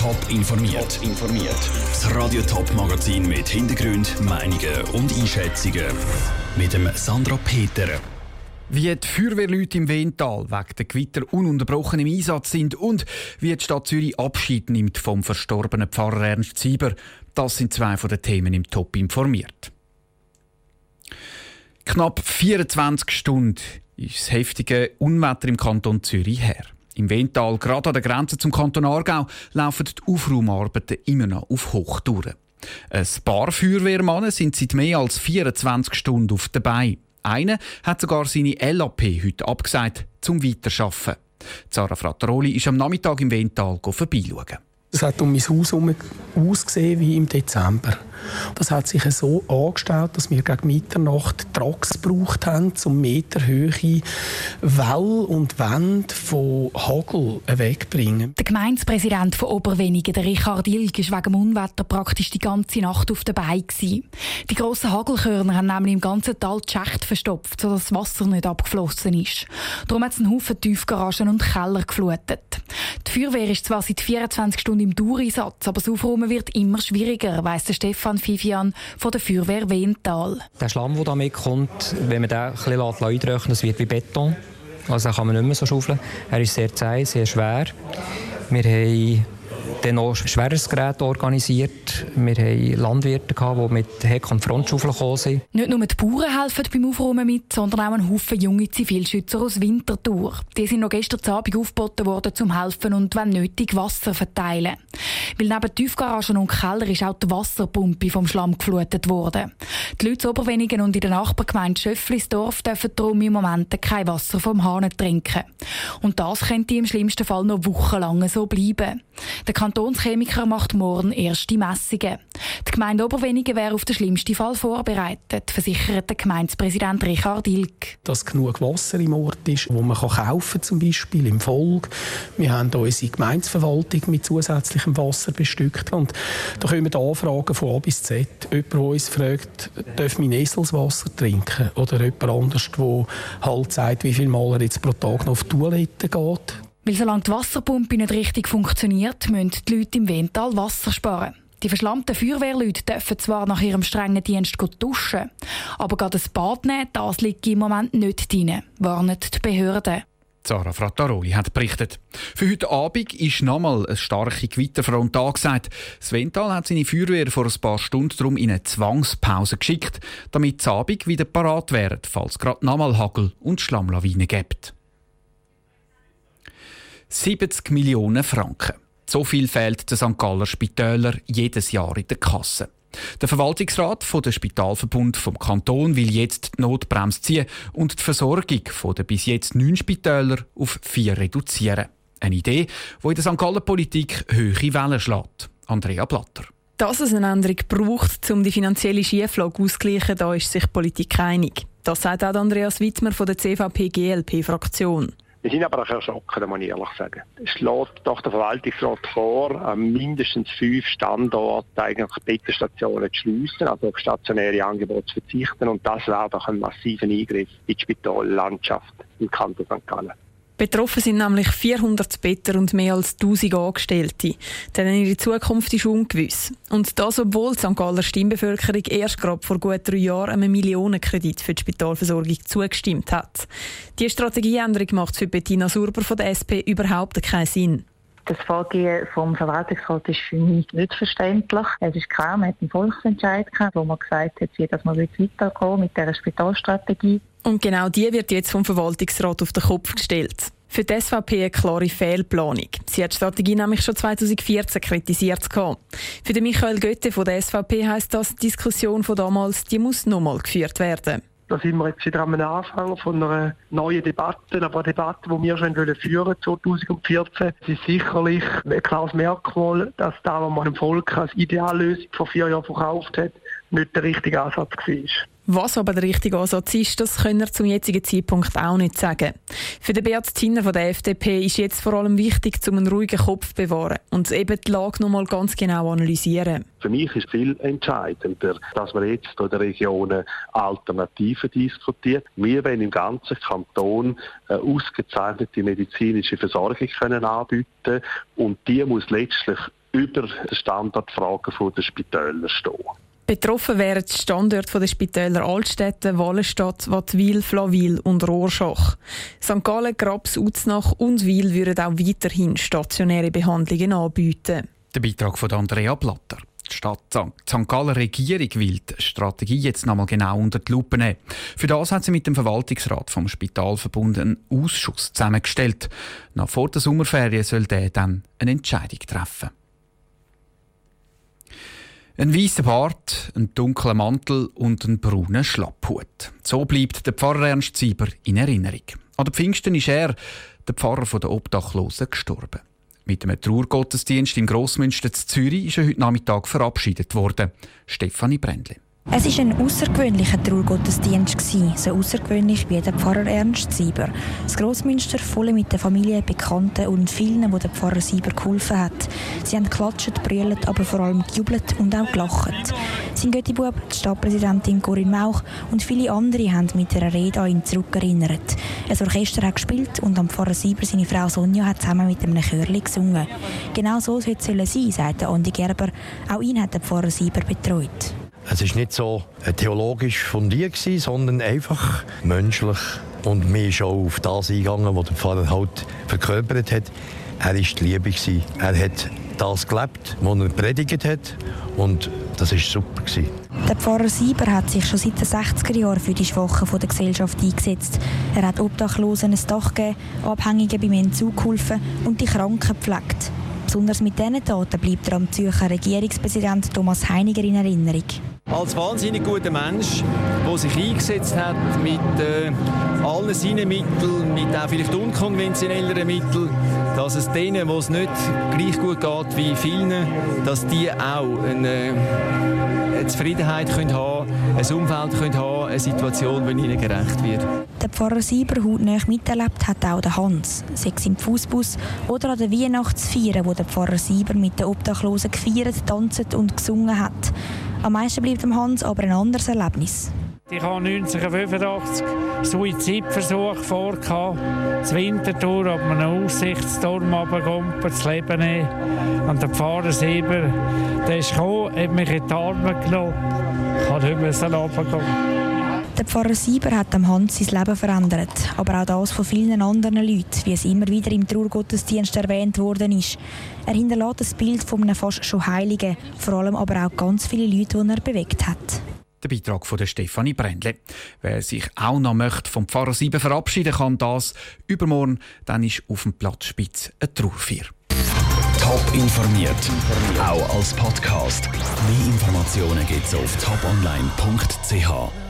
Top informiert. informiert. Das Radio Top Magazin mit Hintergrund, Meinungen und Einschätzungen mit dem Sandra Peter. Wie die Feuerwehrleute im Wental wegen der Gewitter ununterbrochen im Einsatz sind und wie die Stadt Zürich Abschied nimmt vom verstorbenen Pfarrer Ernst Sieber, das sind zwei von den Themen im Top informiert. Knapp 24 Stunden ist das heftige Unwetter im Kanton Zürich her. Im Wental, gerade an der Grenze zum Kanton Aargau, laufen die Aufraumarbeiten immer noch auf Hochtouren. Ein paar Feuerwehrmannen sind seit mehr als 24 Stunden auf dabei. Einer hat sogar seine LAP heute abgesagt, zum Weiterarbeiten. Sarah Frattaroli ist am Nachmittag im Wental vorbeischauen. Es hat um mein Haus herum ausgesehen wie im Dezember. Das hat sich so angestellt, dass wir gegen Mitternacht Trucks gebraucht haben, um meterhöhe Wall und Wände von Hagel wegzubringen. Der Gemeindepräsident von Oberwenigen, der Richard Ilg, war wegen dem Unwetter praktisch die ganze Nacht auf dabei. Gewesen. Die grossen Hagelkörner haben nämlich im ganzen Tal die Schächte verstopft, sodass das Wasser nicht abgeflossen ist. Darum hat es einen Haufen Tiefgaragen und Keller geflutet. Die Feuerwehr ist zwar seit 24 Stunden im Dauereinsatz, aber das Aufräumen wird immer schwieriger, weiss der Stefan Fifian von der Feuerwehr Wental. Der Schlamm, der da mitkommt, wenn man den ein bisschen wird wie Beton. Also kann man nicht mehr so schaufeln. Er ist sehr zäh, sehr schwer. Wir haben dann noch schweres Gerät organisiert. Wir hatten Landwirte, die mit Heck- und Frontschaufeln gekommen sind. Nicht nur die Bauern helfen beim Aufräumen mit, sondern auch ein Haufen junge Zivilschützer aus Winterthur. Die sind noch gestern Abend aufgeboten worden, zum helfen und, wenn nötig, Wasser verteilen. Weil neben Tiefgaragen und Keller ist auch die Wasserpumpe vom Schlamm geflutet worden. Die Leute in Oberwenigen und in der Nachbargemeinde Schöfflisdorf dürfen darum im Moment kein Wasser vom Hahn trinken. Und das könnte im schlimmsten Fall noch wochenlang so bleiben. Der Kantonschemiker macht morgen erste Messungen. Die Gemeinde Oberwenigen wäre auf den schlimmsten Fall vorbereitet, versichert der Gemeindepräsident Richard Ilk. Dass genug Wasser im Ort ist, wo man kaufen kann, zum Beispiel im Volk. Wir haben unsere Gemeindeverwaltung mit zusätzlichem Wasser bestückt. Und da kommen Anfragen von A bis Z. Jemand, der uns fragt, darf mein Eselswasser trinken? Oder jemand anders, der halt sagt, wie viel Mal er jetzt pro Tag noch auf die Toilette geht. Weil solange die Wasserpumpe nicht richtig funktioniert, müssen die Leute im Wental Wasser sparen. Die verschlammten Feuerwehrleute dürfen zwar nach ihrem strengen Dienst duschen, aber gerade das Bad nehmen, das liegt im Moment nicht drin, warnen die Behörden. Sarah Frattaroli hat berichtet. Für heute Abend ist nochmal eine starke Gewitterfront angesagt. Svental hat seine Feuerwehr vor ein paar Stunden darum in eine Zwangspause geschickt, damit das Abend wieder parat wären, falls gerade nochmal Hagel und Schlammlawinen gibt. 70 Millionen Franken. So viel fehlt den St. Galler Spitäler jedes Jahr in der Kasse. Der Verwaltungsrat von der Spitalverbund vom Kanton will jetzt die Notbremse ziehen und die Versorgung der bis jetzt neun Spitäler auf vier reduzieren. Eine Idee, die in der St. Galler Politik hohe Wellen schlägt. Andrea Blatter. Dass es eine Änderung braucht, um die finanzielle Schieflage auszugleichen, da ist sich die Politik einig. Das sagt auch Andreas Wittmer von der CVP-GLP-Fraktion. Wir sind aber auch erschrocken, muss ich ehrlich sagen. Es schlägt doch der Verwaltungsrat vor, an mindestens fünf Standorten eigentlich Bettenstationen zu schliessen, also auf stationäre Angebote zu verzichten. Und das wäre doch ein massiver Eingriff in die Spitallandschaft im Kanton St. Gallen. Betroffen sind nämlich 400 Better und mehr als 1000 Angestellte. Denn ihre Zukunft ist ungewiss. Und das, obwohl die St. Galler Stimmbevölkerung erst gerade vor gut drei Jahren einem Millionenkredit für die Spitalversorgung zugestimmt hat. Die Strategieänderung macht für Bettina Surber von der SP überhaupt keinen Sinn. Das Vorgehen vom Verwaltungsrat ist für mich nicht verständlich. Es ist klar, man hat einen Volksentscheid gehabt, wo man gesagt hat, dass man weitergehen mit dieser Spitalstrategie. Und genau die wird jetzt vom Verwaltungsrat auf den Kopf gestellt. Für die SVP eine klare Fehlplanung. Sie hat die Strategie nämlich schon 2014 kritisiert. Für den Michael Götte von der SVP heisst das, die Diskussion von damals die muss nochmal geführt werden. Da sind wir jetzt wieder am Anfang von einer neuen Debatte, aber eine Debatte, die wir schon führen 2014. Es ist sicherlich ein klares Merkmal, dass da, was man dem Volk als Ideallösung vor vier Jahren verkauft hat, nicht der richtige Ansatz war. Was aber der richtige Ansatz ist, das können wir zum jetzigen Zeitpunkt auch nicht sagen. Für den Beat Zinner von der FDP ist jetzt vor allem wichtig, um einen ruhigen Kopf zu bewahren und eben die Lage noch mal ganz genau analysieren. Für mich ist viel entscheidender, dass man jetzt in der Region Alternativen diskutiert. Wir wollen im ganzen Kanton eine ausgezeichnete medizinische Versorgung können anbieten und die muss letztlich über Standardfragen der Spitäler stehen. Betroffen wären die Standorte der Spitäler Altstädte, Wallenstadt, Wattwil, Flawil und Rorschach. St. Gallen, Grabs, Uznach und Wil würden auch weiterhin stationäre Behandlungen anbieten. Der Beitrag von Andrea Blatter. Die Stadt St. Gallen Regierung will die Strategie jetzt nochmal genau unter die Lupe nehmen. Für das hat sie mit dem Verwaltungsrat vom Spitalverbund einen Ausschuss zusammengestellt. Nach vor der Sommerferien soll der dann eine Entscheidung treffen. Ein weißer Bart, ein dunkler Mantel und ein brauner Schlapphut. So bleibt der Pfarrer Ernst Sieber in Erinnerung. An der Pfingsten ist er, der Pfarrer der Obdachlosen, gestorben. Mit einem Trauergottesdienst im Grossmünster zu Zürich ist er heute Nachmittag verabschiedet worden. Stefanie Brändli. Es war ein außergewöhnlicher Trauergottesdienst, so außergewöhnlich wie der Pfarrer Ernst Sieber. Das Grossmünster voll mit der Familie, Bekannten und vielen, die der Pfarrer Sieber geholfen hat. Sie haben geklatscht, brüllt, aber vor allem gejubelt und auch gelacht. Sein Göttibub, die Stadtpräsidentin Corinne Mauch und viele andere haben mit ihrer Rede an ihn zurückerinnert. Ein Orchester hat gespielt und am Pfarrer Sieber seine Frau Sonja hat zusammen mit einem Chörli gesungen. Genau so sollte es sein, sagte Andi Gerber. Auch ihn hat der Pfarrer Sieber betreut. Es war nicht so äh, theologisch fundiert, sondern einfach menschlich. Und mir ist auch auf das eingegangen, was der Pfarrer halt verkörpert hat. Er war die Liebe. Er hat das gelebt, was er predigt hat. Und das war super. Der Pfarrer Sieber hat sich schon seit den 60er Jahren für die Schwachen der Gesellschaft eingesetzt. Er hat Obdachlosen ein Dach gegeben, Abhängigen beim Entzug geholfen und die Kranken gepflegt. Besonders mit diesen Taten bleibt er am Zürcher Regierungspräsident Thomas Heiniger in Erinnerung. Als wahnsinnig guter Mensch, der sich eingesetzt hat mit äh, allen seinen Mitteln, mit auch vielleicht unkonventionelleren Mitteln, dass es denen, wo es nicht gleich gut geht wie vielen, dass die auch eine, eine Zufriedenheit können haben ein Umfeld können haben eine Situation, die ihnen gerecht wird. Der Pfarrer Sieber hautnah miterlebt hat auch der Hans, sei es im Fußbus oder an der Weihnachtsfeier, wo der Pfarrer Sieber mit den Obdachlosen gefeiert, tanzt und gesungen hat. Am meisten bleibt dem Hans aber ein anderes Erlebnis. Ich habe 1985 Suizidversuch vor, das Winterthur auf einem Aussichtsturm runtergekommen, das Leben nehmen. Und der Pfarrer Sieber, der ist gekommen, hat mich in die Arme genommen. Ich kann nicht mehr runterkommen. Der Pfarrer Sieber hat dem Hans sein Leben verändert, aber auch das von vielen anderen Leuten, wie es immer wieder im Trauergottesdienst erwähnt worden ist. Er hinterlässt das Bild von einem fast schon Heiligen, vor allem aber auch ganz viele Leute, die er bewegt hat. Der Beitrag von der Stefanie Brändle. Wer sich auch noch möchte vom Pfarrer Sieben verabschieden kann, das übermorgen, dann ist auf dem Platz Spitz ein Trauerfeier. Top informiert, auch als Podcast. Mehr Informationen gibt's auf toponline.ch.